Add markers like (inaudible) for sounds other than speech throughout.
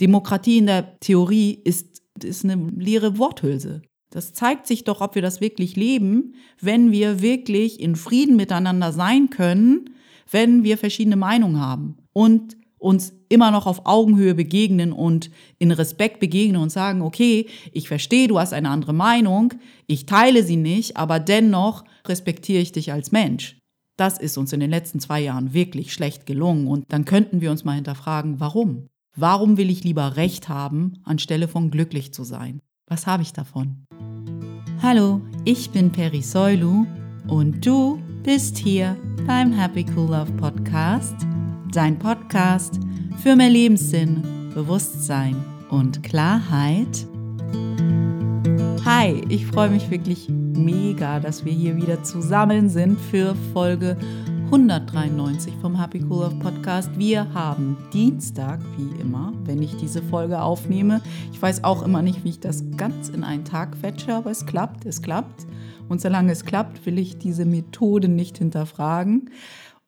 Demokratie in der Theorie ist, ist eine leere Worthülse. Das zeigt sich doch, ob wir das wirklich leben, wenn wir wirklich in Frieden miteinander sein können, wenn wir verschiedene Meinungen haben und uns immer noch auf Augenhöhe begegnen und in Respekt begegnen und sagen, okay, ich verstehe, du hast eine andere Meinung, ich teile sie nicht, aber dennoch respektiere ich dich als Mensch. Das ist uns in den letzten zwei Jahren wirklich schlecht gelungen und dann könnten wir uns mal hinterfragen, warum? Warum will ich lieber Recht haben, anstelle von glücklich zu sein? Was habe ich davon? Hallo, ich bin Peri Soilu und du bist hier beim Happy Cool Love Podcast, dein Podcast für mehr Lebenssinn, Bewusstsein und Klarheit. Hi, ich freue mich wirklich mega, dass wir hier wieder zusammen sind für Folge 193 vom Happy Cool Love Podcast. Wir haben Dienstag, wie immer, wenn ich diese Folge aufnehme. Ich weiß auch immer nicht, wie ich das ganz in einen Tag fetsche, aber es klappt, es klappt. Und solange es klappt, will ich diese Methode nicht hinterfragen.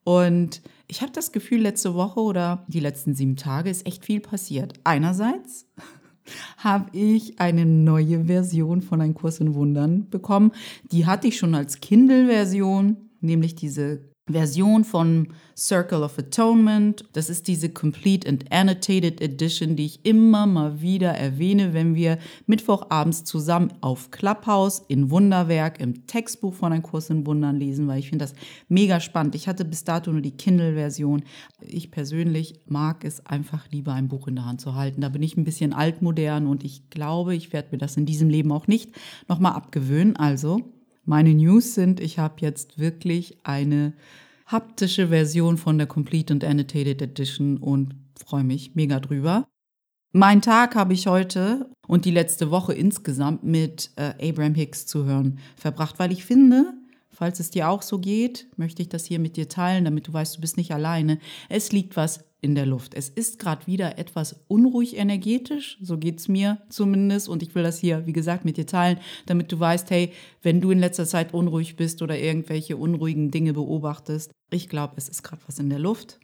Und ich habe das Gefühl, letzte Woche oder die letzten sieben Tage ist echt viel passiert. Einerseits (laughs) habe ich eine neue Version von Ein Kurs in Wundern bekommen. Die hatte ich schon als Kindle-Version, nämlich diese Version von Circle of Atonement. Das ist diese Complete and Annotated Edition, die ich immer mal wieder erwähne, wenn wir Mittwochabends zusammen auf Clubhouse in Wunderwerk im Textbuch von Ein Kurs in Wundern lesen, weil ich finde das mega spannend. Ich hatte bis dato nur die Kindle-Version. Ich persönlich mag es einfach lieber, ein Buch in der Hand zu halten. Da bin ich ein bisschen altmodern und ich glaube, ich werde mir das in diesem Leben auch nicht nochmal abgewöhnen. Also meine News sind, ich habe jetzt wirklich eine haptische Version von der Complete and Annotated Edition und freue mich mega drüber. Mein Tag habe ich heute und die letzte Woche insgesamt mit äh, Abraham Hicks zu hören verbracht, weil ich finde, falls es dir auch so geht, möchte ich das hier mit dir teilen, damit du weißt, du bist nicht alleine. Es liegt was in der Luft. Es ist gerade wieder etwas unruhig energetisch, so geht es mir zumindest. Und ich will das hier, wie gesagt, mit dir teilen, damit du weißt, hey, wenn du in letzter Zeit unruhig bist oder irgendwelche unruhigen Dinge beobachtest, ich glaube, es ist gerade was in der Luft.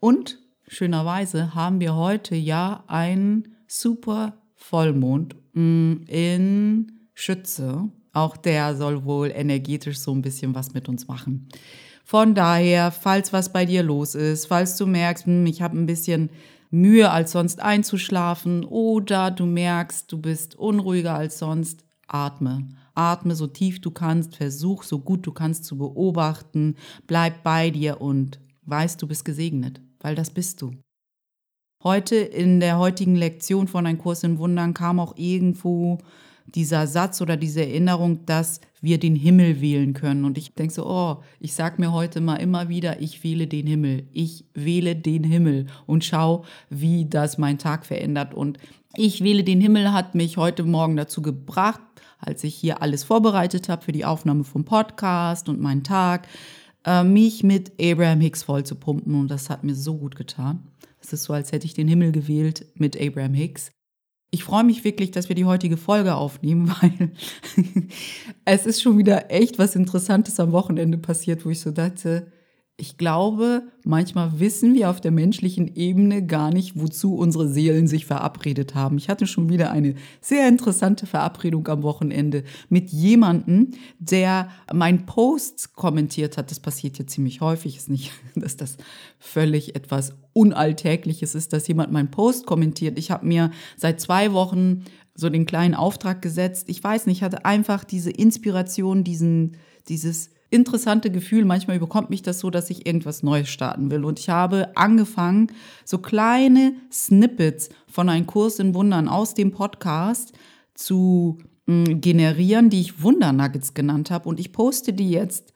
Und schönerweise haben wir heute ja einen super Vollmond mm, in Schütze. Auch der soll wohl energetisch so ein bisschen was mit uns machen. Von daher, falls was bei dir los ist, falls du merkst, hm, ich habe ein bisschen Mühe als sonst einzuschlafen oder du merkst, du bist unruhiger als sonst, atme. Atme so tief du kannst, versuch so gut du kannst zu beobachten, bleib bei dir und weißt, du bist gesegnet, weil das bist du. Heute in der heutigen Lektion von Ein Kurs in Wundern kam auch irgendwo dieser Satz oder diese Erinnerung, dass wir den Himmel wählen können. Und ich denke so, oh, ich sage mir heute mal immer wieder, ich wähle den Himmel. Ich wähle den Himmel und schau, wie das mein Tag verändert. Und ich wähle den Himmel hat mich heute Morgen dazu gebracht, als ich hier alles vorbereitet habe für die Aufnahme vom Podcast und meinen Tag, äh, mich mit Abraham Hicks voll zu pumpen. Und das hat mir so gut getan. Es ist so, als hätte ich den Himmel gewählt mit Abraham Hicks. Ich freue mich wirklich, dass wir die heutige Folge aufnehmen, (laughs) weil es ist schon wieder echt was Interessantes am Wochenende passiert, wo ich so dachte, ich glaube, manchmal wissen wir auf der menschlichen Ebene gar nicht, wozu unsere Seelen sich verabredet haben. Ich hatte schon wieder eine sehr interessante Verabredung am Wochenende mit jemandem, der meinen Post kommentiert hat. Das passiert ja ziemlich häufig. Ist nicht, (laughs) dass das völlig etwas Unalltägliches ist, dass jemand meinen Post kommentiert. Ich habe mir seit zwei Wochen so den kleinen Auftrag gesetzt. Ich weiß nicht, ich hatte einfach diese Inspiration, diesen, dieses interessante Gefühl. Manchmal überkommt mich das so, dass ich irgendwas Neues starten will. Und ich habe angefangen, so kleine Snippets von einem Kurs in Wundern aus dem Podcast zu hm, generieren, die ich Wundernuggets genannt habe. Und ich poste die jetzt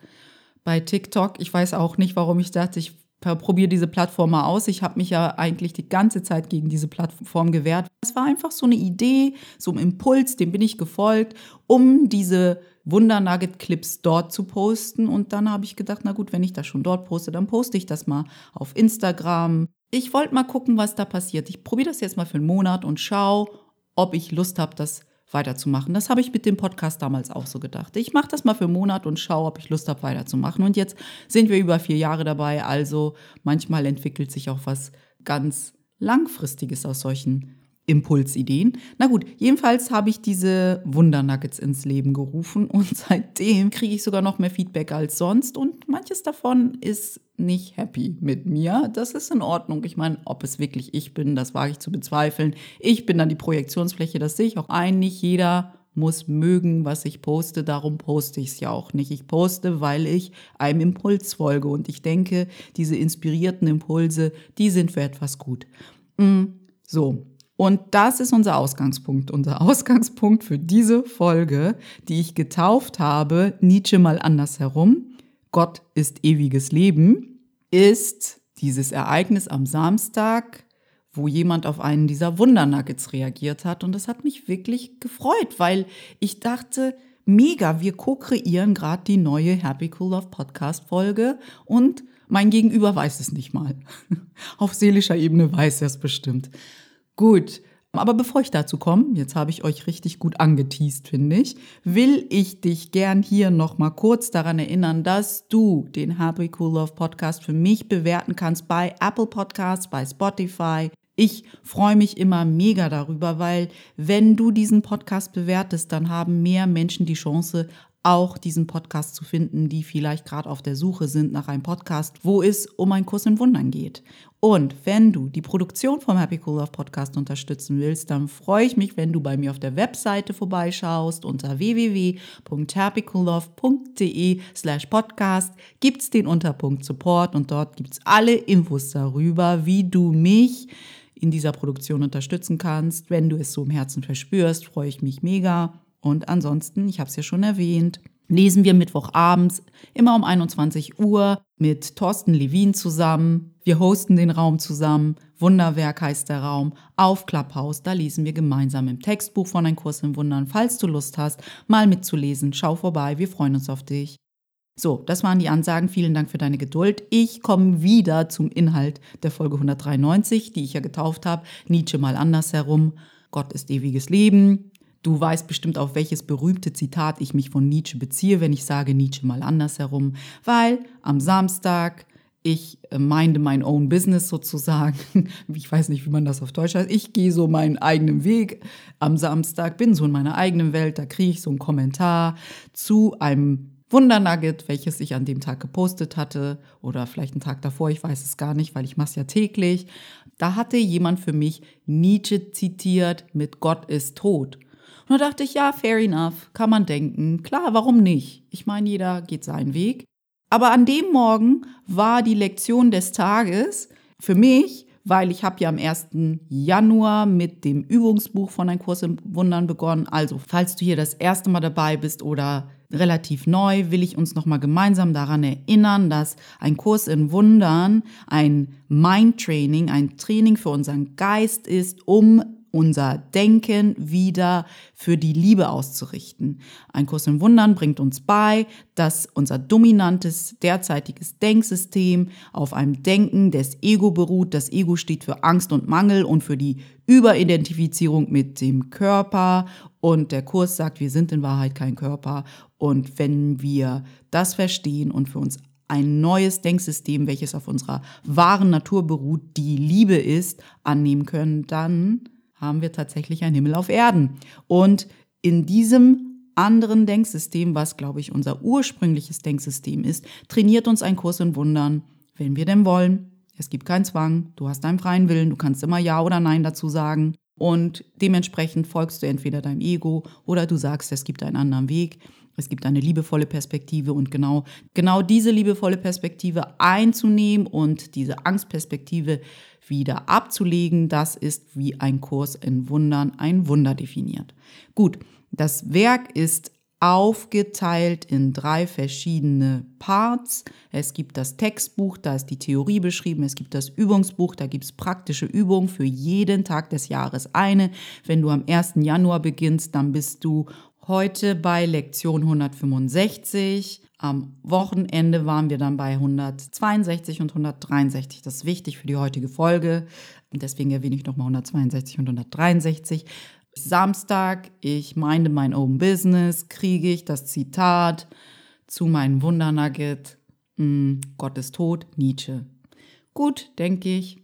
bei TikTok. Ich weiß auch nicht, warum ich dachte, ich probiere diese Plattform mal aus. Ich habe mich ja eigentlich die ganze Zeit gegen diese Plattform gewehrt. Es war einfach so eine Idee, so ein Impuls, dem bin ich gefolgt, um diese Wunder-Nugget-Clips dort zu posten. Und dann habe ich gedacht, na gut, wenn ich das schon dort poste, dann poste ich das mal auf Instagram. Ich wollte mal gucken, was da passiert. Ich probiere das jetzt mal für einen Monat und schaue, ob ich Lust habe, das weiterzumachen. Das habe ich mit dem Podcast damals auch so gedacht. Ich mache das mal für einen Monat und schaue, ob ich Lust habe, weiterzumachen. Und jetzt sind wir über vier Jahre dabei. Also manchmal entwickelt sich auch was ganz Langfristiges aus solchen Impulsideen. Na gut, jedenfalls habe ich diese Wundernuggets ins Leben gerufen und (laughs) seitdem kriege ich sogar noch mehr Feedback als sonst und manches davon ist nicht happy mit mir. Das ist in Ordnung. Ich meine, ob es wirklich ich bin, das wage ich zu bezweifeln. Ich bin dann die Projektionsfläche, das sehe ich auch ein. Nicht jeder muss mögen, was ich poste, darum poste ich es ja auch nicht. Ich poste, weil ich einem Impuls folge und ich denke, diese inspirierten Impulse, die sind für etwas gut. Mm, so, und das ist unser Ausgangspunkt. Unser Ausgangspunkt für diese Folge, die ich getauft habe, Nietzsche mal andersherum, Gott ist ewiges Leben, ist dieses Ereignis am Samstag, wo jemand auf einen dieser Wundernuggets reagiert hat. Und das hat mich wirklich gefreut, weil ich dachte, mega, wir co-kreieren gerade die neue Happy Cool Love Podcast Folge und mein Gegenüber weiß es nicht mal. (laughs) Auf seelischer Ebene weiß er es bestimmt. Gut. Aber bevor ich dazu komme, jetzt habe ich euch richtig gut angeteased, finde ich, will ich dich gern hier noch mal kurz daran erinnern, dass du den Happy Cool Love Podcast für mich bewerten kannst bei Apple Podcasts, bei Spotify. Ich freue mich immer mega darüber, weil wenn du diesen Podcast bewertest, dann haben mehr Menschen die Chance, auch diesen Podcast zu finden, die vielleicht gerade auf der Suche sind nach einem Podcast, wo es um einen Kurs in Wundern geht. Und wenn du die Produktion vom Happy Cool Love Podcast unterstützen willst, dann freue ich mich, wenn du bei mir auf der Webseite vorbeischaust. Unter www.happycoollove.de slash podcast gibt es den Unterpunkt Support und dort gibt es alle Infos darüber, wie du mich in dieser Produktion unterstützen kannst. Wenn du es so im Herzen verspürst, freue ich mich mega. Und ansonsten, ich habe es ja schon erwähnt, lesen wir Mittwochabends immer um 21 Uhr mit Thorsten Levin zusammen. Wir hosten den Raum zusammen. Wunderwerk heißt der Raum auf Clubhouse. Da lesen wir gemeinsam im Textbuch von Ein Kurs in Wundern. Falls du Lust hast, mal mitzulesen, schau vorbei. Wir freuen uns auf dich. So, das waren die Ansagen. Vielen Dank für deine Geduld. Ich komme wieder zum Inhalt der Folge 193, die ich ja getauft habe. Nietzsche mal andersherum. Gott ist ewiges Leben. Du weißt bestimmt, auf welches berühmte Zitat ich mich von Nietzsche beziehe, wenn ich sage Nietzsche mal andersherum, weil am Samstag ich äh, meinde mein own business sozusagen. (laughs) Ich weiß nicht, wie man das auf Deutsch heißt. Ich gehe so meinen eigenen Weg am Samstag, bin so in meiner eigenen Welt, da kriege ich so einen Kommentar zu einem Wundernugget, welches ich an dem Tag gepostet hatte oder vielleicht einen Tag davor, ich weiß es gar nicht, weil ich mache es ja täglich. Da hatte jemand für mich Nietzsche zitiert mit Gott ist tot. Und da dachte ich, ja, fair enough, kann man denken. Klar, warum nicht? Ich meine, jeder geht seinen Weg. Aber an dem Morgen war die Lektion des Tages für mich, weil ich habe ja am 1. Januar mit dem Übungsbuch von Ein Kurs im Wundern begonnen. Also, falls du hier das erste Mal dabei bist oder relativ neu, will ich uns nochmal gemeinsam daran erinnern, dass ein Kurs in Wundern ein Mind-Training, ein Training für unseren Geist ist, um unser Denken wieder für die Liebe auszurichten. Ein Kurs im Wundern bringt uns bei, dass unser dominantes derzeitiges Denksystem auf einem Denken des Ego beruht. Das Ego steht für Angst und Mangel und für die Überidentifizierung mit dem Körper. Und der Kurs sagt, wir sind in Wahrheit kein Körper. Und wenn wir das verstehen und für uns ein neues Denksystem, welches auf unserer wahren Natur beruht, die Liebe ist, annehmen können, dann haben wir tatsächlich einen Himmel auf Erden. Und in diesem anderen Denksystem, was, glaube ich, unser ursprüngliches Denksystem ist, trainiert uns ein Kurs in Wundern, wenn wir denn wollen. Es gibt keinen Zwang, du hast deinen freien Willen, du kannst immer Ja oder Nein dazu sagen. Und dementsprechend folgst du entweder deinem Ego oder du sagst, es gibt einen anderen Weg. Es gibt eine liebevolle Perspektive und genau, genau diese liebevolle Perspektive einzunehmen und diese Angstperspektive wieder abzulegen, das ist wie ein Kurs in Wundern ein Wunder definiert. Gut, das Werk ist aufgeteilt in drei verschiedene Parts. Es gibt das Textbuch, da ist die Theorie beschrieben. Es gibt das Übungsbuch, da gibt es praktische Übungen für jeden Tag des Jahres eine. Wenn du am 1. Januar beginnst, dann bist du heute bei Lektion 165. Am Wochenende waren wir dann bei 162 und 163. Das ist wichtig für die heutige Folge. Deswegen erwähne ich nochmal 162 und 163. Samstag, ich meine mein Own Business, kriege ich das Zitat zu meinem Wundernugget. Hm, Gott ist tot, Nietzsche. Gut, denke ich.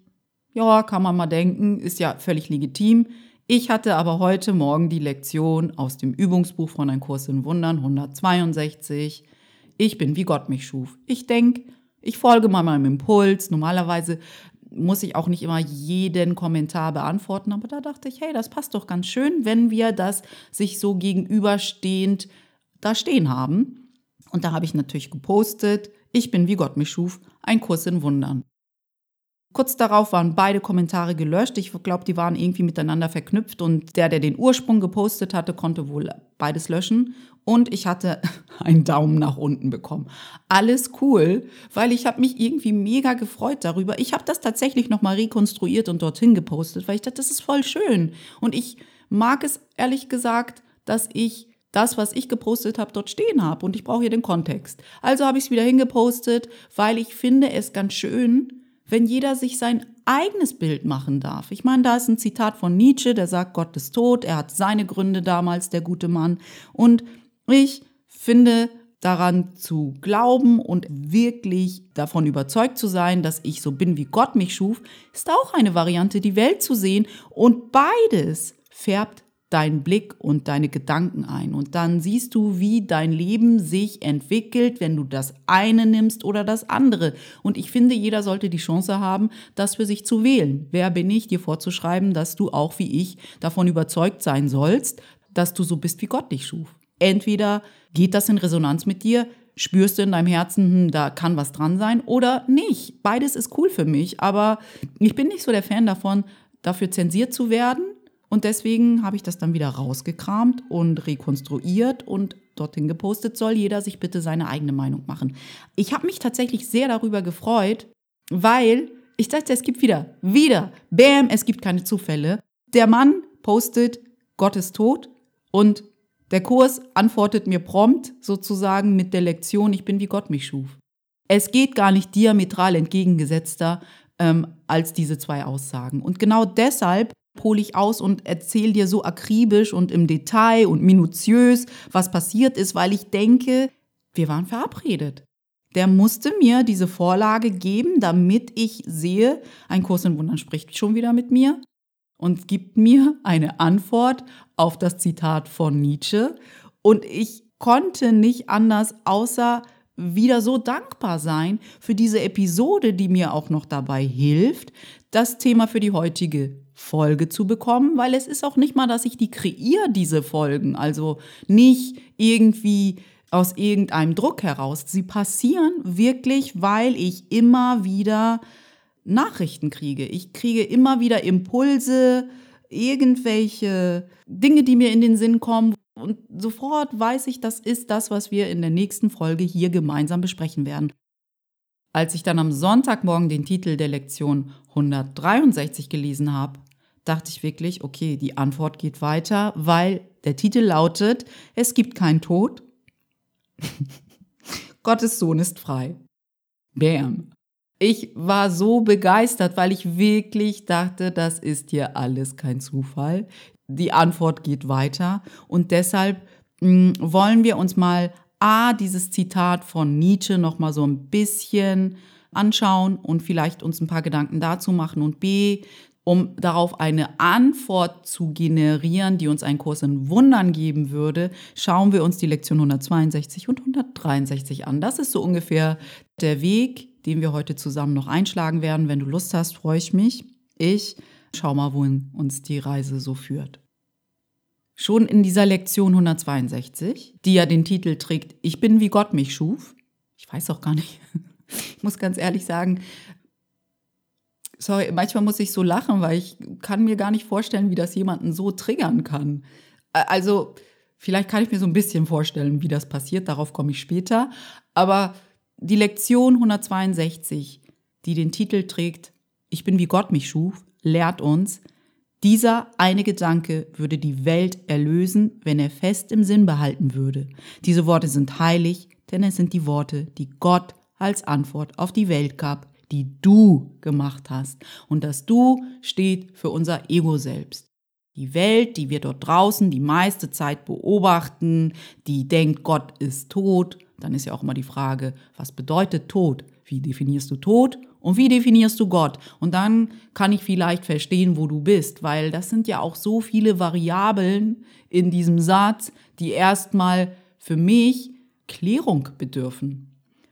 Ja, kann man mal denken, ist ja völlig legitim. Ich hatte aber heute Morgen die Lektion aus dem Übungsbuch von Ein Kurs in Wundern 162. Ich bin wie Gott mich schuf. Ich denke, ich folge mal meinem Impuls. Normalerweise muss ich auch nicht immer jeden Kommentar beantworten, aber da dachte ich, hey, das passt doch ganz schön, wenn wir das sich so gegenüberstehend da stehen haben. Und da habe ich natürlich gepostet, ich bin wie Gott mich schuf, ein Kurs in Wundern. Kurz darauf waren beide Kommentare gelöscht. Ich glaube, die waren irgendwie miteinander verknüpft und der, der den Ursprung gepostet hatte, konnte wohl beides löschen. Und ich hatte (laughs) einen Daumen nach unten bekommen. Alles cool, weil ich habe mich irgendwie mega gefreut darüber. Ich habe das tatsächlich nochmal rekonstruiert und dorthin gepostet, weil ich dachte, das ist voll schön. Und ich mag es ehrlich gesagt, dass ich das, was ich gepostet habe, dort stehen habe und ich brauche hier den Kontext. Also habe ich es wieder hingepostet, weil ich finde es ganz schön, wenn jeder sich sein eigenes Bild machen darf. Ich meine, da ist ein Zitat von Nietzsche, der sagt, Gott ist tot, er hat seine Gründe damals, der gute Mann. Und ich finde daran zu glauben und wirklich davon überzeugt zu sein, dass ich so bin, wie Gott mich schuf, ist auch eine Variante, die Welt zu sehen. Und beides färbt deinen Blick und deine Gedanken ein. Und dann siehst du, wie dein Leben sich entwickelt, wenn du das eine nimmst oder das andere. Und ich finde, jeder sollte die Chance haben, das für sich zu wählen. Wer bin ich, dir vorzuschreiben, dass du auch wie ich davon überzeugt sein sollst, dass du so bist, wie Gott dich schuf. Entweder geht das in Resonanz mit dir, spürst du in deinem Herzen, hm, da kann was dran sein oder nicht. Beides ist cool für mich, aber ich bin nicht so der Fan davon, dafür zensiert zu werden und deswegen habe ich das dann wieder rausgekramt und rekonstruiert und dorthin gepostet, soll jeder sich bitte seine eigene Meinung machen. Ich habe mich tatsächlich sehr darüber gefreut, weil ich dachte, es gibt wieder, wieder, bam, es gibt keine Zufälle. Der Mann postet, Gott ist tot und der Kurs antwortet mir prompt sozusagen mit der Lektion, ich bin wie Gott mich schuf. Es geht gar nicht diametral entgegengesetzter ähm, als diese zwei Aussagen. Und genau deshalb hole ich aus und erzähle dir so akribisch und im Detail und minutiös, was passiert ist, weil ich denke, wir waren verabredet. Der musste mir diese Vorlage geben, damit ich sehe, ein Kurs in Wundern spricht schon wieder mit mir und gibt mir eine Antwort auf das Zitat von Nietzsche. Und ich konnte nicht anders, außer wieder so dankbar sein für diese Episode, die mir auch noch dabei hilft, das Thema für die heutige Folge zu bekommen, weil es ist auch nicht mal, dass ich die kreiere, diese Folgen. Also nicht irgendwie aus irgendeinem Druck heraus. Sie passieren wirklich, weil ich immer wieder Nachrichten kriege. Ich kriege immer wieder Impulse, irgendwelche Dinge, die mir in den Sinn kommen. Und sofort weiß ich, das ist das, was wir in der nächsten Folge hier gemeinsam besprechen werden. Als ich dann am Sonntagmorgen den Titel der Lektion 163 gelesen habe, dachte ich wirklich, okay, die Antwort geht weiter, weil der Titel lautet, es gibt keinen Tod. (laughs) Gottes Sohn ist frei. Bam. Ich war so begeistert, weil ich wirklich dachte, das ist hier alles kein Zufall. Die Antwort geht weiter und deshalb mh, hm, wollen wir uns mal A, dieses Zitat von Nietzsche noch mal so ein bisschen anschauen und vielleicht uns ein paar Gedanken dazu machen und B, um darauf eine Antwort zu generieren, die uns einen Kurs in Wundern geben würde, schauen wir uns die Lektion 162 und 163 an. Das ist so ungefähr der Weg, den wir heute zusammen noch einschlagen werden. Wenn du Lust hast, freue ich mich. Ich schau mal, wohin uns die Reise so führt. Schon in dieser Lektion 162, die ja den Titel trägt, Ich bin wie Gott mich schuf. Ich weiß auch gar nicht. (laughs) Ich muss ganz ehrlich sagen, sorry, manchmal muss ich so lachen, weil ich kann mir gar nicht vorstellen, wie das jemanden so triggern kann. Also, vielleicht kann ich mir so ein bisschen vorstellen, wie das passiert, darauf komme ich später. Aber die Lektion 162, die den Titel trägt, Ich bin wie Gott mich schuf, lehrt uns, dieser eine Gedanke würde die Welt erlösen, wenn er fest im Sinn behalten würde. Diese Worte sind heilig, denn es sind die Worte, die Gott als Antwort auf die Welt gab, die du gemacht hast. Und das Du steht für unser Ego selbst. Die Welt, die wir dort draußen die meiste Zeit beobachten, die denkt, Gott ist tot. Dann ist ja auch immer die Frage, was bedeutet Tod? Wie definierst du Tod? Und wie definierst du Gott? Und dann kann ich vielleicht verstehen, wo du bist, weil das sind ja auch so viele Variablen in diesem Satz, die erstmal für mich Klärung bedürfen.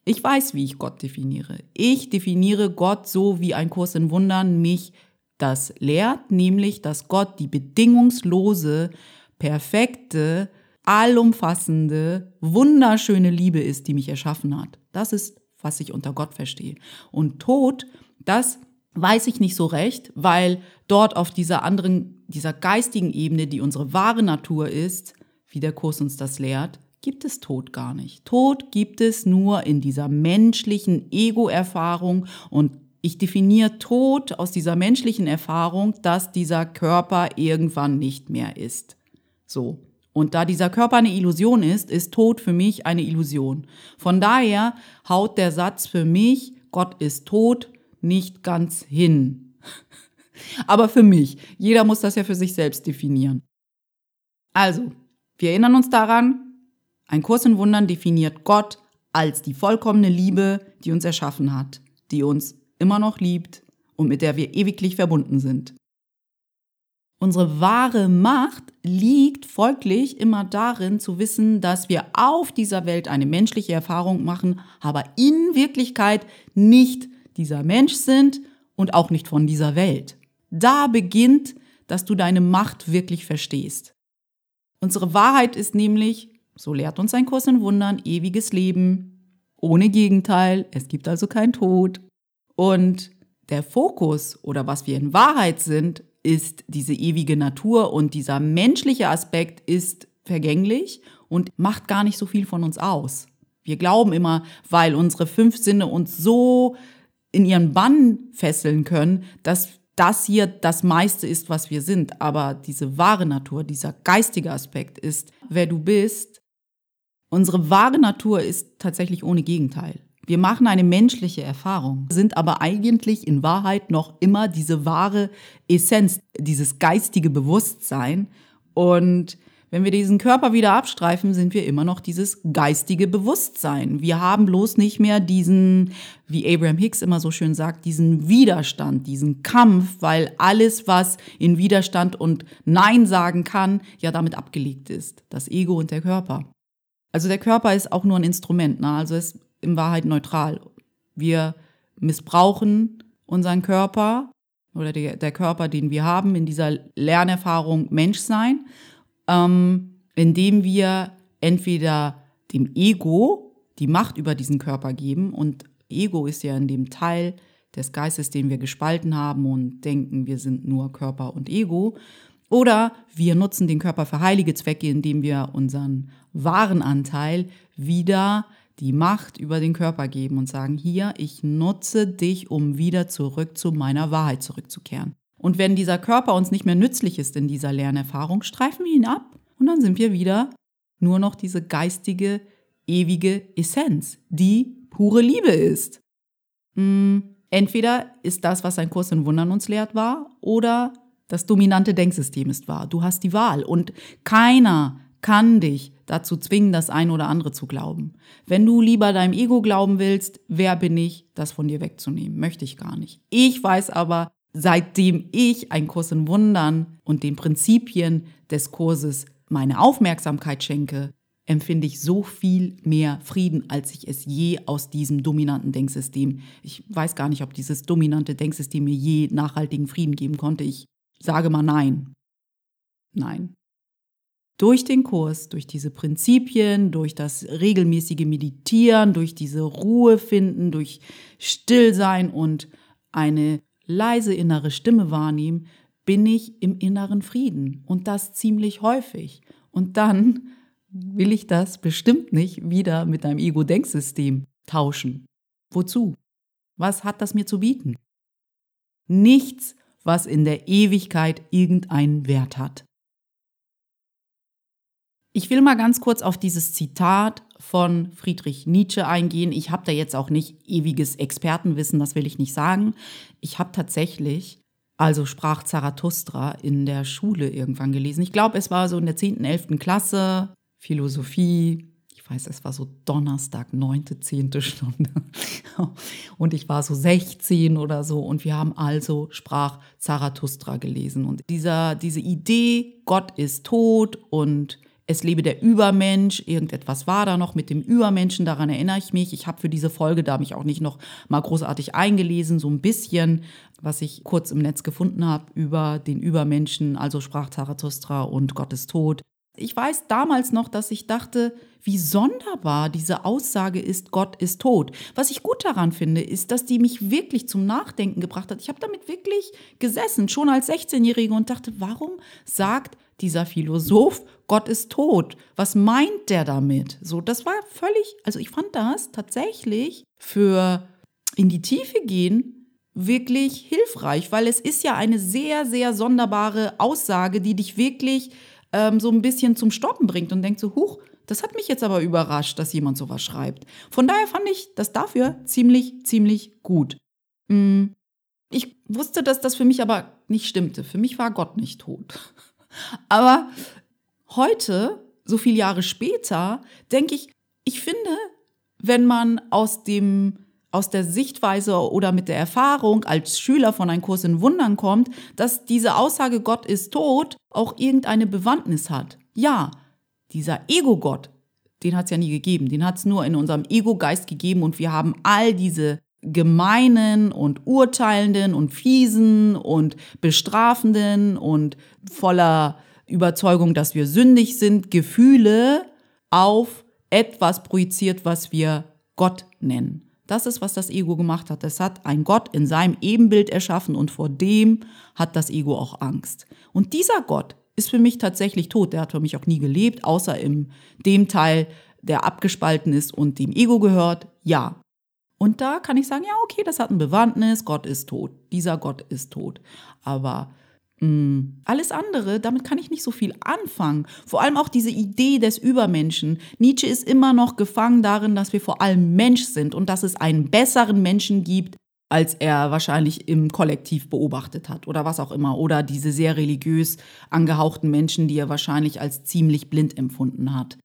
Ich weiß, wie ich Gott definiere. Ich definiere Gott so, wie ein Kurs in Wundern mich das lehrt, nämlich, dass Gott die bedingungslose, perfekte, allumfassende, wunderschöne Liebe ist, die mich erschaffen hat. Das ist, was ich unter Gott verstehe. Und Tod, das weiß ich nicht so recht, weil dort auf dieser anderen, dieser geistigen Ebene, die unsere wahre Natur ist, wie der Kurs uns das lehrt, gibt es Tod gar nicht. Tod gibt es nur in dieser menschlichen Ego-Erfahrung und ich definiere Tod aus dieser menschlichen Erfahrung, dass dieser Körper irgendwann nicht mehr ist. So. Und da dieser Körper eine Illusion ist, ist Tod für mich eine Illusion. Von daher haut der Satz für mich, Gott ist tot, nicht ganz hin. (laughs) Aber für mich. Jeder muss das ja für sich selbst definieren. Also, wir erinnern uns daran, ein Kurs in Wundern definiert Gott als die vollkommene Liebe, die uns erschaffen hat, die uns immer noch liebt und mit der wir ewiglich verbunden sind. Unsere wahre Macht liegt folglich immer darin zu wissen, dass wir auf dieser Welt eine menschliche Erfahrung machen, aber in Wirklichkeit nicht dieser Mensch sind und auch nicht von dieser Welt. Da beginnt, dass du deine Macht wirklich verstehst. Unsere Wahrheit ist nämlich, so lehrt uns ein Kurs in Wundern, ewiges Leben, ohne Gegenteil, es gibt also kein Tod. Und der Fokus oder was wir in Wahrheit sind, ist diese ewige Natur und dieser menschliche Aspekt ist vergänglich und macht gar nicht so viel von uns aus. Wir glauben immer, weil unsere fünf Sinne uns so in ihren Bann fesseln können, dass das hier das meiste ist, was wir sind. Aber diese wahre Natur, dieser geistige Aspekt ist, wer du bist. Unsere wahre Natur ist tatsächlich ohne Gegenteil. Wir machen eine menschliche Erfahrung, sind aber eigentlich in Wahrheit noch immer diese wahre Essenz, dieses geistige Bewusstsein. Und wenn wir diesen Körper wieder abstreifen, sind wir immer noch dieses geistige Bewusstsein. Wir haben bloß nicht mehr diesen, wie Abraham Hicks immer so schön sagt, diesen Widerstand, diesen Kampf, weil alles, was in Widerstand und Nein sagen kann, ja damit abgelegt ist. Das Ego und der Körper. Also der Körper ist auch nur ein Instrument, ne? also es in Wahrheit neutral. Wir missbrauchen unseren Körper oder der, der Körper, den wir haben in dieser Lernerfahrung Menschsein, ähm, indem wir entweder dem Ego die Macht über diesen Körper geben und Ego ist ja in dem Teil des Geistes, den wir gespalten haben und denken, wir sind nur Körper und Ego. Oder wir nutzen den Körper für heilige Zwecke, indem wir unseren wahren Anteil wieder die Macht über den Körper geben und sagen, hier, ich nutze dich, um wieder zurück zu meiner Wahrheit zurückzukehren. Und wenn dieser Körper uns nicht mehr nützlich ist in dieser Lernerfahrung, streifen wir ihn ab und dann sind wir wieder nur noch diese geistige, ewige Essenz, die pure Liebe ist. Hm, entweder ist das, was ein Kurs in Wundern uns lehrt, wahr oder das dominante Denksystem ist wahr. Du hast die Wahl und keiner kann dich dazu zwingen, das eine oder andere zu glauben. Wenn du lieber deinem Ego glauben willst, wer bin ich, das von dir wegzunehmen? Möchte ich gar nicht. Ich weiß aber, seitdem ich einen Kurs in Wundern und den Prinzipien des Kurses meine Aufmerksamkeit schenke, empfinde ich so viel mehr Frieden, als ich es je aus diesem dominanten Denksystem. Ich weiß gar nicht, ob dieses dominante Denksystem mir je nachhaltigen Frieden geben konnte. Ich sage mal nein. Nein durch den Kurs, durch diese Prinzipien, durch das regelmäßige Meditieren, durch diese Ruhe finden, durch Stillsein und eine leise innere Stimme wahrnehmen, bin ich im inneren Frieden und das ziemlich häufig. Und dann will ich das bestimmt nicht wieder mit einem Ego-Denksystem tauschen. Wozu? Was hat das mir zu bieten? Nichts, was in der Ewigkeit irgendeinen Wert hat. Ich will mal ganz kurz auf dieses Zitat von Friedrich Nietzsche eingehen. Ich habe da jetzt auch nicht ewiges Expertenwissen, das will ich nicht sagen. Ich habe tatsächlich, also sprach Zarathustra, in der Schule irgendwann gelesen. Ich glaube, es war so in der 10., 11. Klasse, Philosophie. Ich weiß, es war so Donnerstag, neunte, zehnte Stunde. (laughs) Und ich war so 16 oder so. Und wir haben also Sprach Zarathustra gelesen. Und dieser, diese Idee, Gott ist tot und es lebe der Übermensch, irgendetwas war da noch mit dem Übermenschen, daran erinnere ich mich. Ich habe für diese Folge da mich auch nicht noch mal großartig eingelesen, so ein bisschen, was ich kurz im Netz gefunden habe über den Übermenschen, also sprach Zarathustra und Gott ist tot. Ich weiß damals noch, dass ich dachte, wie sonderbar diese Aussage ist, Gott ist tot. Was ich gut daran finde, ist, dass die mich wirklich zum Nachdenken gebracht hat. Ich habe damit wirklich gesessen, schon als 16-Jährige und dachte, warum sagt dieser Philosoph, Gott ist tot? Was meint der damit? So, das war völlig, also ich fand das tatsächlich für in die Tiefe gehen wirklich hilfreich, weil es ist ja eine sehr, sehr sonderbare Aussage, die dich wirklich ähm, so ein bisschen zum Stoppen bringt und denkt so, huch, das hat mich jetzt aber überrascht, dass jemand sowas schreibt. Von daher fand ich das dafür ziemlich, ziemlich gut. Mm, ich wusste, dass das für mich aber nicht stimmte. Für mich war Gott nicht tot. (laughs) Aber heute, so viele Jahre später, denke ich, ich finde, wenn man aus dem aus der Sichtweise oder mit der Erfahrung als Schüler von einem Kurs in Wundern kommt, dass diese Aussage Gott ist tot auch irgendeine Bewandtnis hat. Ja, dieser Ego-Gott, den hat es ja nie gegeben, den hat es nur in unserem Ego-Geist gegeben und wir haben all diese gemeinen und urteilenden und fiesen und bestrafenden und voller Überzeugung, dass wir sündig sind, Gefühle auf etwas projiziert, was wir Gott nennen. Das ist, was das Ego gemacht hat. Es hat ein Gott in seinem Ebenbild erschaffen und vor dem hat das Ego auch Angst. Und dieser Gott ist für mich tatsächlich tot. Der hat für mich auch nie gelebt, außer in dem Teil, der abgespalten ist und dem Ego gehört. Ja. Und da kann ich sagen, ja, okay, das hat ein Bewandtnis, Gott ist tot. Dieser Gott ist tot. Aber Mm. Alles andere, damit kann ich nicht so viel anfangen. Vor allem auch diese Idee des Übermenschen. Nietzsche ist immer noch gefangen darin, dass wir vor allem Mensch sind und dass es einen besseren Menschen gibt, als er wahrscheinlich im Kollektiv beobachtet hat oder was auch immer. Oder diese sehr religiös angehauchten Menschen, die er wahrscheinlich als ziemlich blind empfunden hat.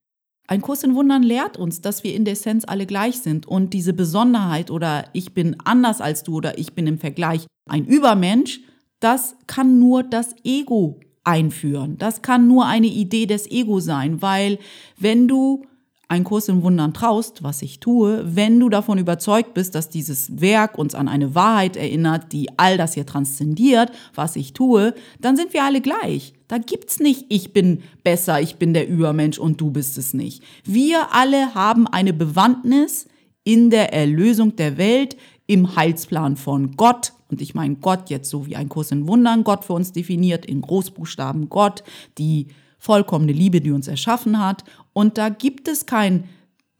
Ein Kurs in Wundern lehrt uns, dass wir in der Essenz alle gleich sind und diese Besonderheit oder ich bin anders als du oder ich bin im Vergleich ein Übermensch das kann nur das Ego einführen. Das kann nur eine Idee des Ego sein, weil wenn du einen Kurs im Wundern traust, was ich tue, wenn du davon überzeugt bist, dass dieses Werk uns an eine Wahrheit erinnert, die all das hier transzendiert, was ich tue, dann sind wir alle gleich. Da gibt's nicht, ich bin besser, ich bin der Übermensch und du bist es nicht. Wir alle haben eine Bewandtnis in der Erlösung der Welt, im Heilsplan von Gott, und ich meine Gott jetzt so wie ein Kurs in Wundern Gott für uns definiert, in Großbuchstaben Gott, die vollkommene Liebe, die uns erschaffen hat. Und da gibt es kein,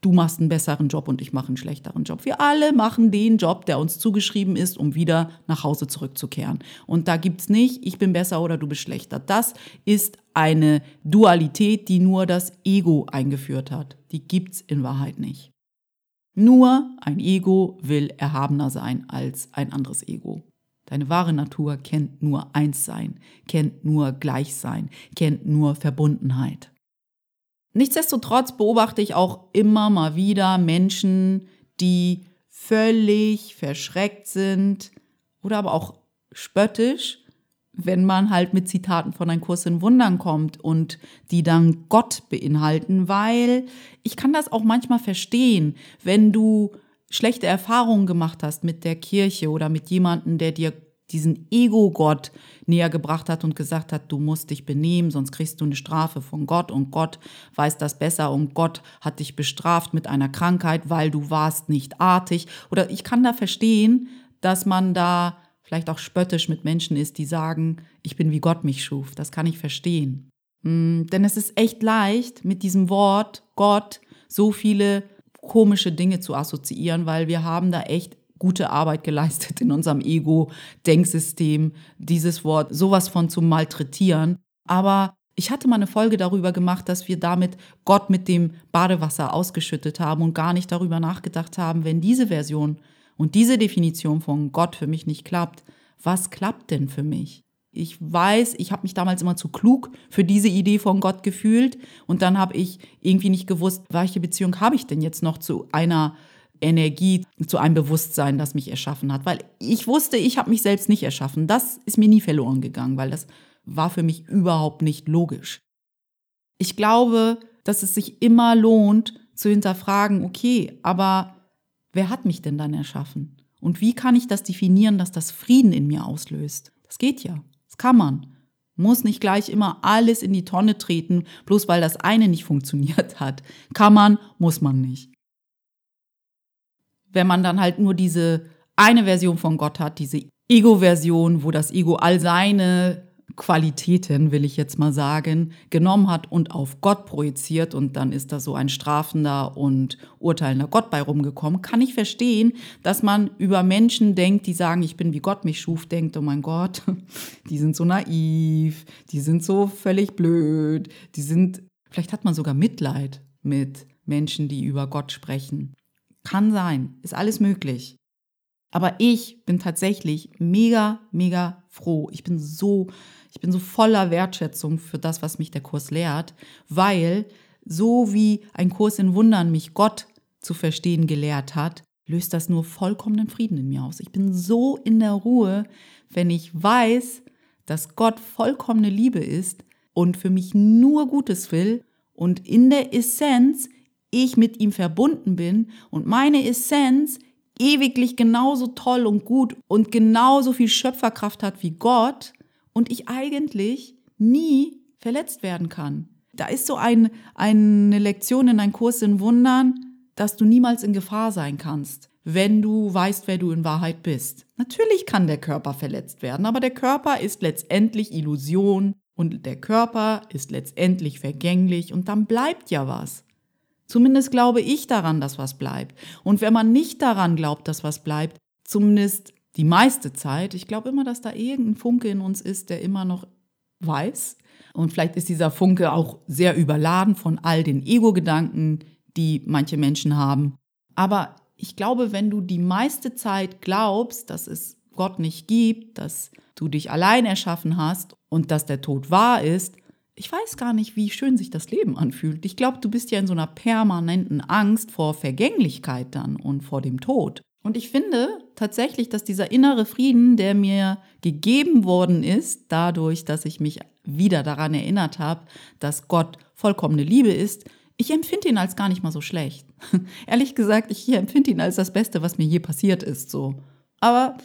du machst einen besseren Job und ich mache einen schlechteren Job. Wir alle machen den Job, der uns zugeschrieben ist, um wieder nach Hause zurückzukehren. Und da gibt es nicht, ich bin besser oder du bist schlechter. Das ist eine Dualität, die nur das Ego eingeführt hat. Die gibt es in Wahrheit nicht. Nur ein Ego will erhabener sein als ein anderes Ego. Deine wahre Natur kennt nur Einssein, kennt nur Gleichsein, kennt nur Verbundenheit. Nichtsdestotrotz beobachte ich auch immer mal wieder Menschen, die völlig verschreckt sind oder aber auch spöttisch wenn man halt mit Zitaten von Ein Kurs in Wundern kommt und die dann Gott beinhalten, weil ich kann das auch manchmal verstehen, wenn du schlechte Erfahrungen gemacht hast mit der Kirche oder mit jemandem, der dir diesen Ego-Gott näher gebracht hat und gesagt hat, du musst dich benehmen, sonst kriegst du eine Strafe von Gott und Gott weiß das besser und Gott hat dich bestraft mit einer Krankheit, weil du warst nicht artig. Oder ich kann da verstehen, dass man da vielleicht auch spöttisch mit Menschen ist, die sagen, ich bin wie Gott mich schuf. Das kann ich verstehen. Mm, denn es ist echt leicht, mit diesem Wort Gott so viele komische Dinge zu assoziieren, weil wir haben da echt gute Arbeit geleistet in unserem Ego-Denksystem, dieses Wort sowas von zu malträtieren. Aber ich hatte mal eine Folge darüber gemacht, dass wir damit Gott mit dem Badewasser ausgeschüttet haben und gar nicht darüber nachgedacht haben, wenn diese Version und diese Definition von Gott für mich nicht klappt, was klappt denn für mich? Ich weiß, ich habe mich damals immer zu klug für diese Idee von Gott gefühlt und dann habe ich irgendwie nicht gewusst, welche Beziehung habe ich denn jetzt noch zu einer Energie, zu einem Bewusstsein, das mich erschaffen hat, weil ich wusste, ich habe mich selbst nicht erschaffen. Das ist mir nie verloren gegangen, weil das war für mich überhaupt nicht logisch. Ich glaube, dass es sich immer lohnt zu hinterfragen, okay, aber wer hat mich denn dann erschaffen? Und wie kann ich das definieren, dass das Frieden in mir auslöst? Das geht ja. Das kann man. Muss nicht gleich immer alles in die Tonne treten, bloß weil das eine nicht (laughs) funktioniert hat. Kann man, muss man nicht. Wenn man dann halt nur diese eine Version von Gott hat, diese Ego-Version, wo das Ego all seine Qualitäten, will ich jetzt mal sagen, genommen hat und auf Gott projiziert und dann ist da so ein strafender und urteilender Gott bei rumgekommen, kann ich verstehen, dass man über Menschen denkt, die sagen, ich bin wie Gott mich schuf, denkt, oh mein Gott, (laughs) die sind so naiv, die sind so völlig blöd, die sind, vielleicht hat man sogar Mitleid mit Menschen, die über Gott sprechen. Kann sein, ist alles möglich. Aber ich bin tatsächlich mega, mega froh. Ich bin so ich bin so voller Wertschätzung für das, was mich der Kurs lehrt, weil so wie ein Kurs in Wundern mich Gott zu verstehen gelehrt hat, löst das nur vollkommenen Frieden in mir aus. Ich bin so in der Ruhe, wenn ich weiß, dass Gott vollkommene Liebe ist und für mich nur Gutes will und in der Essenz ich mit ihm verbunden bin und meine Essenz ewiglich genauso toll und gut und genauso viel Schöpferkraft hat wie Gott, und ich eigentlich nie verletzt werden kann. Da ist so ein, eine Lektion in einem Kurs in Wundern, dass du niemals in Gefahr sein kannst, wenn du weißt, wer du in Wahrheit bist. Natürlich kann der Körper verletzt werden, aber der Körper ist letztendlich Illusion und der Körper ist letztendlich vergänglich und dann bleibt ja was. Zumindest glaube ich daran, dass was bleibt. Und wenn man nicht daran glaubt, dass was bleibt, zumindest die meiste Zeit. Ich glaube immer, dass da irgendein Funke in uns ist, der immer noch weiß. Und vielleicht ist dieser Funke auch sehr überladen von all den Ego-Gedanken, die manche Menschen haben. Aber ich glaube, wenn du die meiste Zeit glaubst, dass es Gott nicht gibt, dass du dich allein erschaffen hast und dass der Tod wahr ist, ich weiß gar nicht, wie schön sich das Leben anfühlt. Ich glaube, du bist ja in so einer permanenten Angst vor Vergänglichkeit dann und vor dem Tod. Und ich finde tatsächlich, dass dieser innere Frieden, der mir gegeben worden ist, dadurch, dass ich mich wieder daran erinnert habe, dass Gott vollkommene Liebe ist, ich empfinde ihn als gar nicht mal so schlecht. (laughs) Ehrlich gesagt, ich empfinde ihn als das Beste, was mir je passiert ist, so. Aber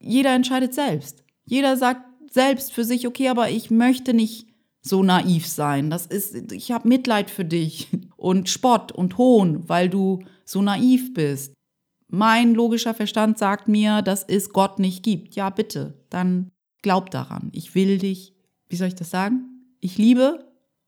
jeder entscheidet selbst. Jeder sagt selbst für sich, okay, aber ich möchte nicht so naiv sein. Das ist, ich habe Mitleid für dich (laughs) und Spott und Hohn, weil du so naiv bist. Mein logischer Verstand sagt mir, dass es Gott nicht gibt. Ja, bitte, dann glaub daran. Ich will dich, wie soll ich das sagen? Ich liebe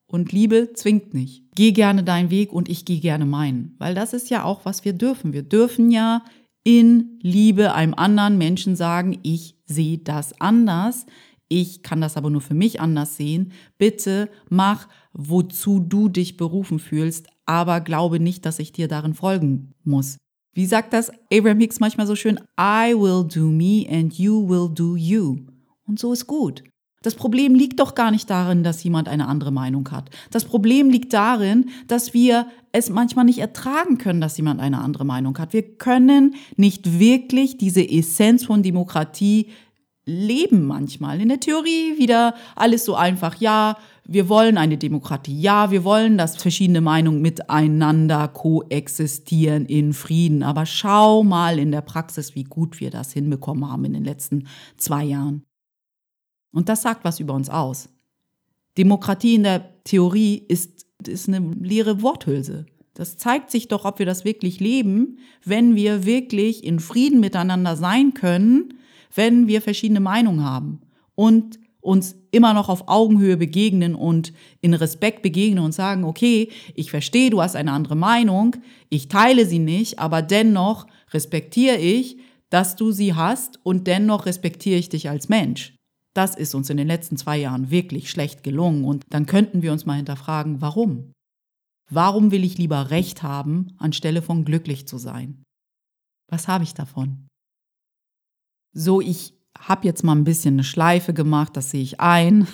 und Liebe zwingt nicht. Geh gerne deinen Weg und ich gehe gerne meinen. Weil das ist ja auch, was wir dürfen. Wir dürfen ja in Liebe einem anderen Menschen sagen, ich sehe das anders. Ich kann das aber nur für mich anders sehen. Bitte mach, wozu du dich berufen fühlst, aber glaube nicht, dass ich dir darin folgen muss. Wie sagt das Abraham Hicks manchmal so schön? I will do me and you will do you. Und so ist gut. Das Problem liegt doch gar nicht darin, dass jemand eine andere Meinung hat. Das Problem liegt darin, dass wir es manchmal nicht ertragen können, dass jemand eine andere Meinung hat. Wir können nicht wirklich diese Essenz von Demokratie leben manchmal. In der Theorie wieder alles so einfach. Ja, wir wollen eine Demokratie. Ja, wir wollen, dass verschiedene Meinungen miteinander koexistieren in Frieden. Aber schau mal in der Praxis, wie gut wir das hinbekommen haben in den letzten zwei Jahren. Und das sagt was über uns aus. Demokratie in der Theorie ist, ist eine leere Worthülse. Das zeigt sich doch, ob wir das wirklich leben, wenn wir wirklich in Frieden miteinander sein können, wenn wir verschiedene Meinungen haben. Und uns immer noch auf Augenhöhe begegnen und in Respekt begegnen und sagen, okay, ich verstehe, du hast eine andere Meinung, ich teile sie nicht, aber dennoch respektiere ich, dass du sie hast und dennoch respektiere ich dich als Mensch. Das ist uns in den letzten zwei Jahren wirklich schlecht gelungen und dann könnten wir uns mal hinterfragen, warum? Warum will ich lieber Recht haben, anstelle von glücklich zu sein? Was habe ich davon? So, ich habe jetzt mal ein bisschen eine Schleife gemacht, das sehe ich ein.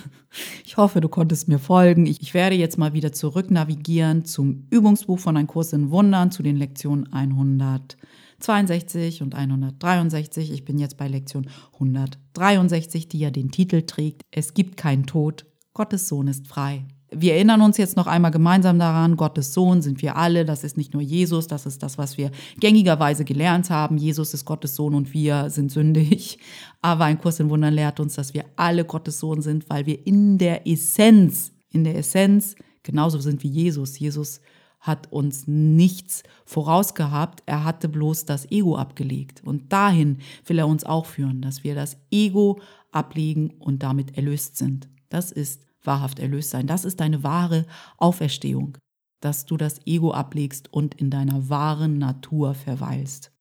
Ich hoffe, du konntest mir folgen. Ich, werde jetzt mal wieder zurück navigieren zum Übungsbuch von Ein Kurs in Wundern, zu den Lektionen 162 und 163. Ich bin jetzt bei Lektion 163, die ja den Titel trägt, Es gibt keinen Tod, Gottes Sohn ist frei wir erinnern uns jetzt noch einmal gemeinsam daran, Gottes Sohn sind wir alle, das ist nicht nur Jesus, das ist das, was wir gängigerweise gelernt haben. Jesus ist Gottes Sohn und wir sind sündig. Aber ein Kurs in Wundern lehrt uns, dass wir alle Gottes Sohn sind, weil wir in der Essenz, in der Essenz genauso sind wie Jesus. Jesus hat uns nichts vorausgehabt, er hatte bloß das Ego abgelegt. Und dahin will er uns auch führen, dass wir das Ego ablegen und damit erlöst sind. Das ist wahrhaft erlöst sein. Das ist deine wahre Auferstehung, dass du das Ego ablegst und in deiner wahren Natur verweilst.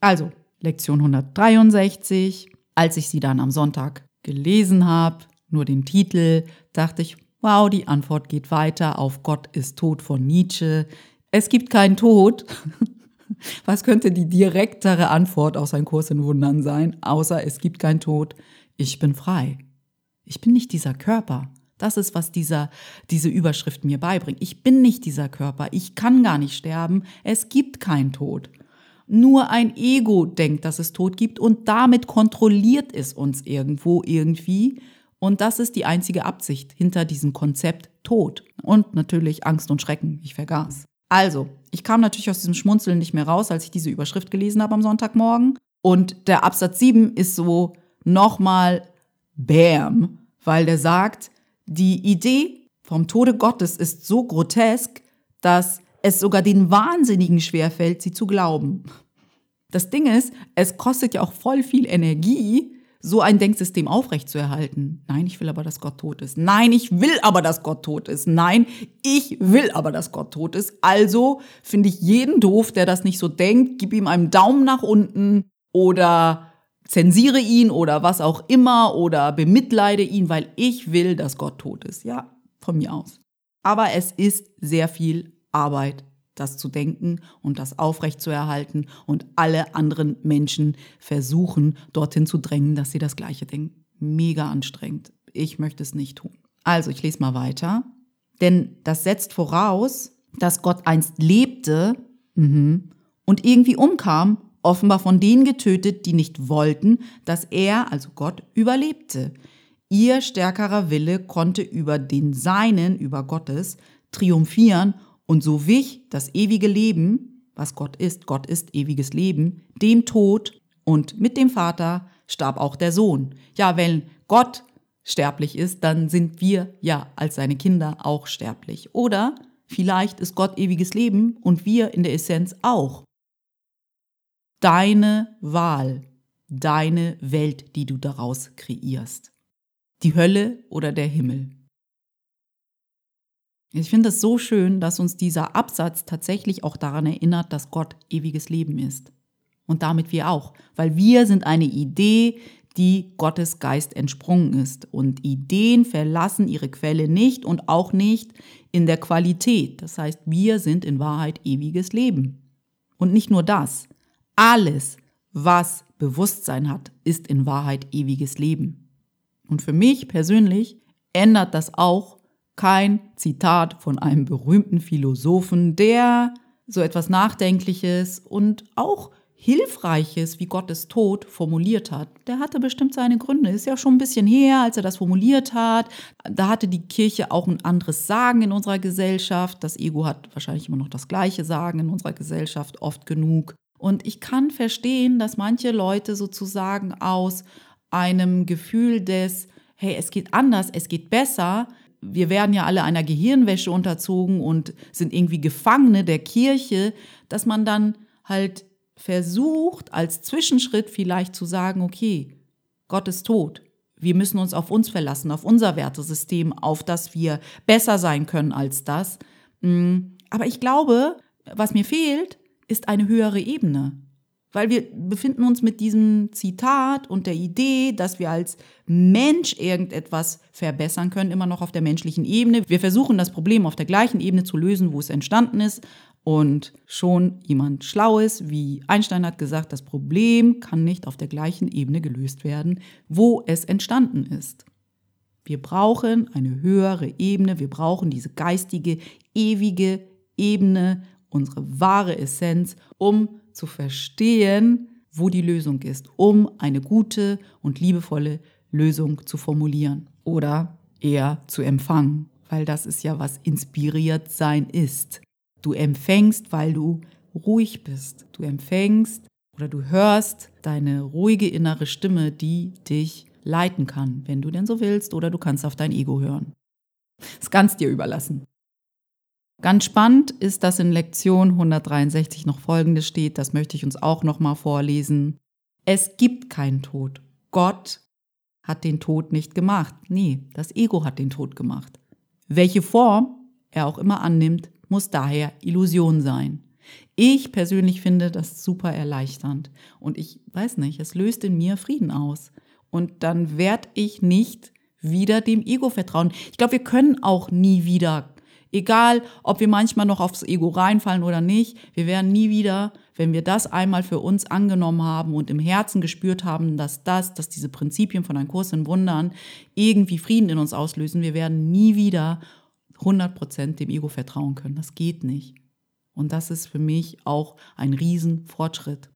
Also, Lektion 163. Als ich sie dann am Sonntag gelesen habe, nur den Titel, dachte ich, wow, die Antwort geht weiter auf Gott ist tot von Nietzsche. Es gibt keinen Tod. (laughs) Was könnte die direktere Antwort aus einem Kurs in Wundern sein, außer es gibt keinen Tod? Ich bin frei. Ich bin nicht dieser Körper. Das ist, was dieser, diese Überschrift mir beibringt. Ich bin nicht dieser Körper. Ich kann gar nicht sterben. Es gibt keinen Tod. Nur ein Ego denkt, dass es Tod gibt und damit kontrolliert es uns irgendwo irgendwie. Und das ist die einzige Absicht hinter diesem Konzept Tod. Und natürlich Angst und Schrecken. Ich vergaß. Also, ich kam natürlich aus diesem Schmunzeln nicht mehr raus, als ich diese Überschrift gelesen habe am Sonntagmorgen. Und der Absatz 7 ist so nochmal Bam, weil der sagt, die Idee vom Tode Gottes ist so grotesk, dass es sogar den Wahnsinnigen schwerfällt, sie zu glauben. Das Ding ist, es kostet ja auch voll viel Energie, so ein Denksystem aufrechtzuerhalten. Nein, ich will aber, dass Gott tot ist. Nein, ich will aber, dass Gott tot ist. Nein, ich will aber, dass Gott tot ist. Also finde ich jeden doof, der das nicht so denkt, gib ihm einen Daumen nach unten oder zensiere ihn oder was auch immer oder bemitleide ihn, weil ich will, dass Gott tot ist. Ja, von mir aus. Aber es ist sehr viel Arbeit, das zu denken und das aufrechtzuerhalten und alle anderen Menschen versuchen, dorthin zu drängen, dass sie das Gleiche denken. Mega anstrengend. Ich möchte es nicht tun. Also, ich lese mal weiter. Denn das setzt voraus, dass Gott einst lebte mhm, und irgendwie umkam offenbar von denen getötet, die nicht wollten, dass er, also Gott, überlebte. Ihr stärkerer Wille konnte über den Seinen, über Gottes, triumphieren und so wich das ewige Leben, was Gott ist, Gott ist ewiges Leben, dem Tod und mit dem Vater starb auch der Sohn. Ja, wenn Gott sterblich ist, dann sind wir ja als seine Kinder auch sterblich. Oder vielleicht ist Gott ewiges Leben und wir in der Essenz auch deine Wahl, deine Welt, die du daraus kreierst. Die Hölle oder der Himmel. Ich finde es so schön, dass uns dieser Absatz tatsächlich auch daran erinnert, dass Gott ewiges Leben ist. Und damit wir auch, weil wir sind eine Idee, die Gottes Geist entsprungen ist. Und Ideen verlassen ihre Quelle nicht und auch nicht in der Qualität. Das heißt, wir sind in Wahrheit ewiges Leben. Und nicht nur das, alles, was Bewusstsein hat, ist in Wahrheit ewiges Leben. Und für mich persönlich ändert das auch kein Zitat von einem berühmten Philosophen, der so etwas Nachdenkliches und auch Hilfreiches wie Gottes Tod formuliert hat. Der hatte bestimmt seine Gründe. Ist ja schon ein bisschen her, als er das formuliert hat. Da hatte die Kirche auch ein anderes Sagen in unserer Gesellschaft. Das Ego hat wahrscheinlich immer noch das gleiche Sagen in unserer Gesellschaft oft genug. Und ich kann verstehen, dass manche Leute sozusagen aus einem Gefühl des, hey, es geht anders, es geht besser, wir werden ja alle einer Gehirnwäsche unterzogen und sind irgendwie Gefangene der Kirche, dass man dann halt versucht, als Zwischenschritt vielleicht zu sagen, okay, Gott ist tot. Wir müssen uns auf uns verlassen, auf unser Wertesystem, auf das wir besser sein können als das. Mm, aber ich glaube, was mir fehlt, ist eine höhere Ebene. Weil wir befinden uns mit diesem Zitat und der Idee, dass wir als Mensch irgendetwas verbessern können, immer noch auf der menschlichen Ebene. Wir versuchen das Problem auf der gleichen Ebene zu lösen, wo es entstanden ist. Und schon jemand Schlaues, wie Einstein hat gesagt, das Problem kann nicht auf der gleichen Ebene gelöst werden, wo es entstanden ist. Wir brauchen eine höhere Ebene, wir brauchen diese geistige, ewige Ebene, unsere wahre Essenz, um zu verstehen, wo die Lösung ist, um eine gute und liebevolle Lösung zu formulieren oder eher zu empfangen, weil das ist ja, was inspiriert sein ist. Du empfängst, weil du ruhig bist. Du empfängst oder du hörst deine ruhige innere Stimme, die dich leiten kann, wenn du denn so willst, oder du kannst auf dein Ego hören. Das kannst dir überlassen. Ganz spannend ist, dass in Lektion 163 noch Folgendes steht, das möchte ich uns auch nochmal vorlesen. Es gibt keinen Tod. Gott hat den Tod nicht gemacht. Nee, das Ego hat den Tod gemacht. Welche Form er auch immer annimmt, muss daher Illusion sein. Ich persönlich finde das super erleichternd und ich weiß nicht, es löst in mir Frieden aus. Und dann werde ich nicht wieder dem Ego vertrauen. Ich glaube, wir können auch nie wieder Egal, ob wir manchmal noch aufs Ego reinfallen oder nicht, wir werden nie wieder, wenn wir das einmal für uns angenommen haben und im Herzen gespürt haben, dass das, dass diese Prinzipien von einem Kurs in Wundern irgendwie Frieden in uns auslösen, wir werden nie wieder 100% dem Ego vertrauen können. Das geht nicht. Und das ist für mich auch ein Riesenfortschritt.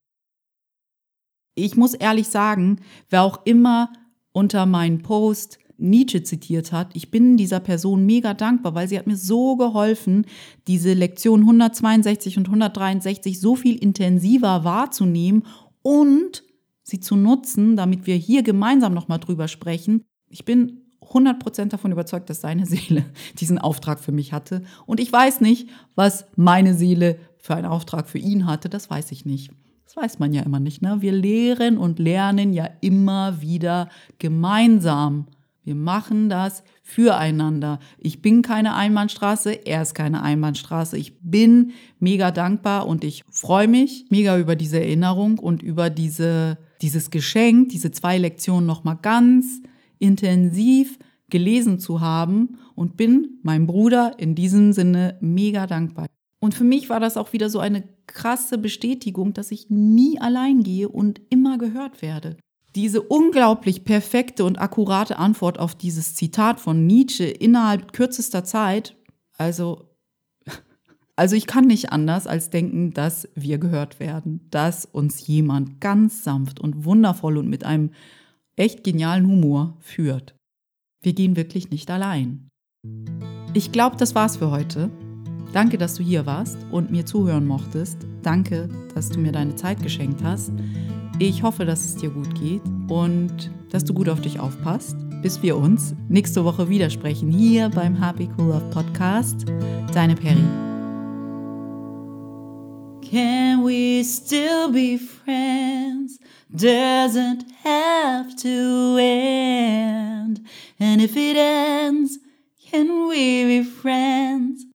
Ich muss ehrlich sagen, wer auch immer unter meinen Post Nietzsche zitiert hat. Ich bin dieser Person mega dankbar, weil sie hat mir so geholfen, diese Lektion 162 und 163 so viel intensiver wahrzunehmen und sie zu nutzen, damit wir hier gemeinsam nochmal drüber sprechen. Ich bin 100% davon überzeugt, dass seine Seele (laughs) diesen Auftrag für mich hatte. Und ich weiß nicht, was meine Seele für einen Auftrag für ihn hatte. Das weiß ich nicht. Das weiß man ja immer nicht. Ne? Wir lehren und lernen ja immer wieder gemeinsam. Wir machen das füreinander. Ich bin keine Einbahnstraße, er ist keine Einbahnstraße. Ich bin mega dankbar und ich freue mich mega über diese Erinnerung und über diese, dieses Geschenk, diese zwei Lektionen nochmal ganz intensiv gelesen zu haben und bin meinem Bruder in diesem Sinne mega dankbar. Und für mich war das auch wieder so eine krasse Bestätigung, dass ich nie allein gehe und immer gehört werde diese unglaublich perfekte und akkurate Antwort auf dieses Zitat von Nietzsche innerhalb kürzester Zeit, also, (laughs) also ich kann nicht anders als denken, dass wir gehört werden, dass uns jemand ganz sanft und wundervoll und mit einem echt genialen Humor führt. Wir gehen wirklich nicht allein. Ich glaube, das war's für heute. Danke, dass du hier warst und mir zuhören mochtest. Danke, dass du mir deine Zeit geschenkt hast. Ich hoffe, dass es dir gut geht und dass du gut auf dich aufpasst, bis wir uns nächste Woche wieder sprechen hier beim Happy Cool Love Podcast. Deine Perry. Can we still be friends? Doesn't have to end. And if it ends, can we be friends?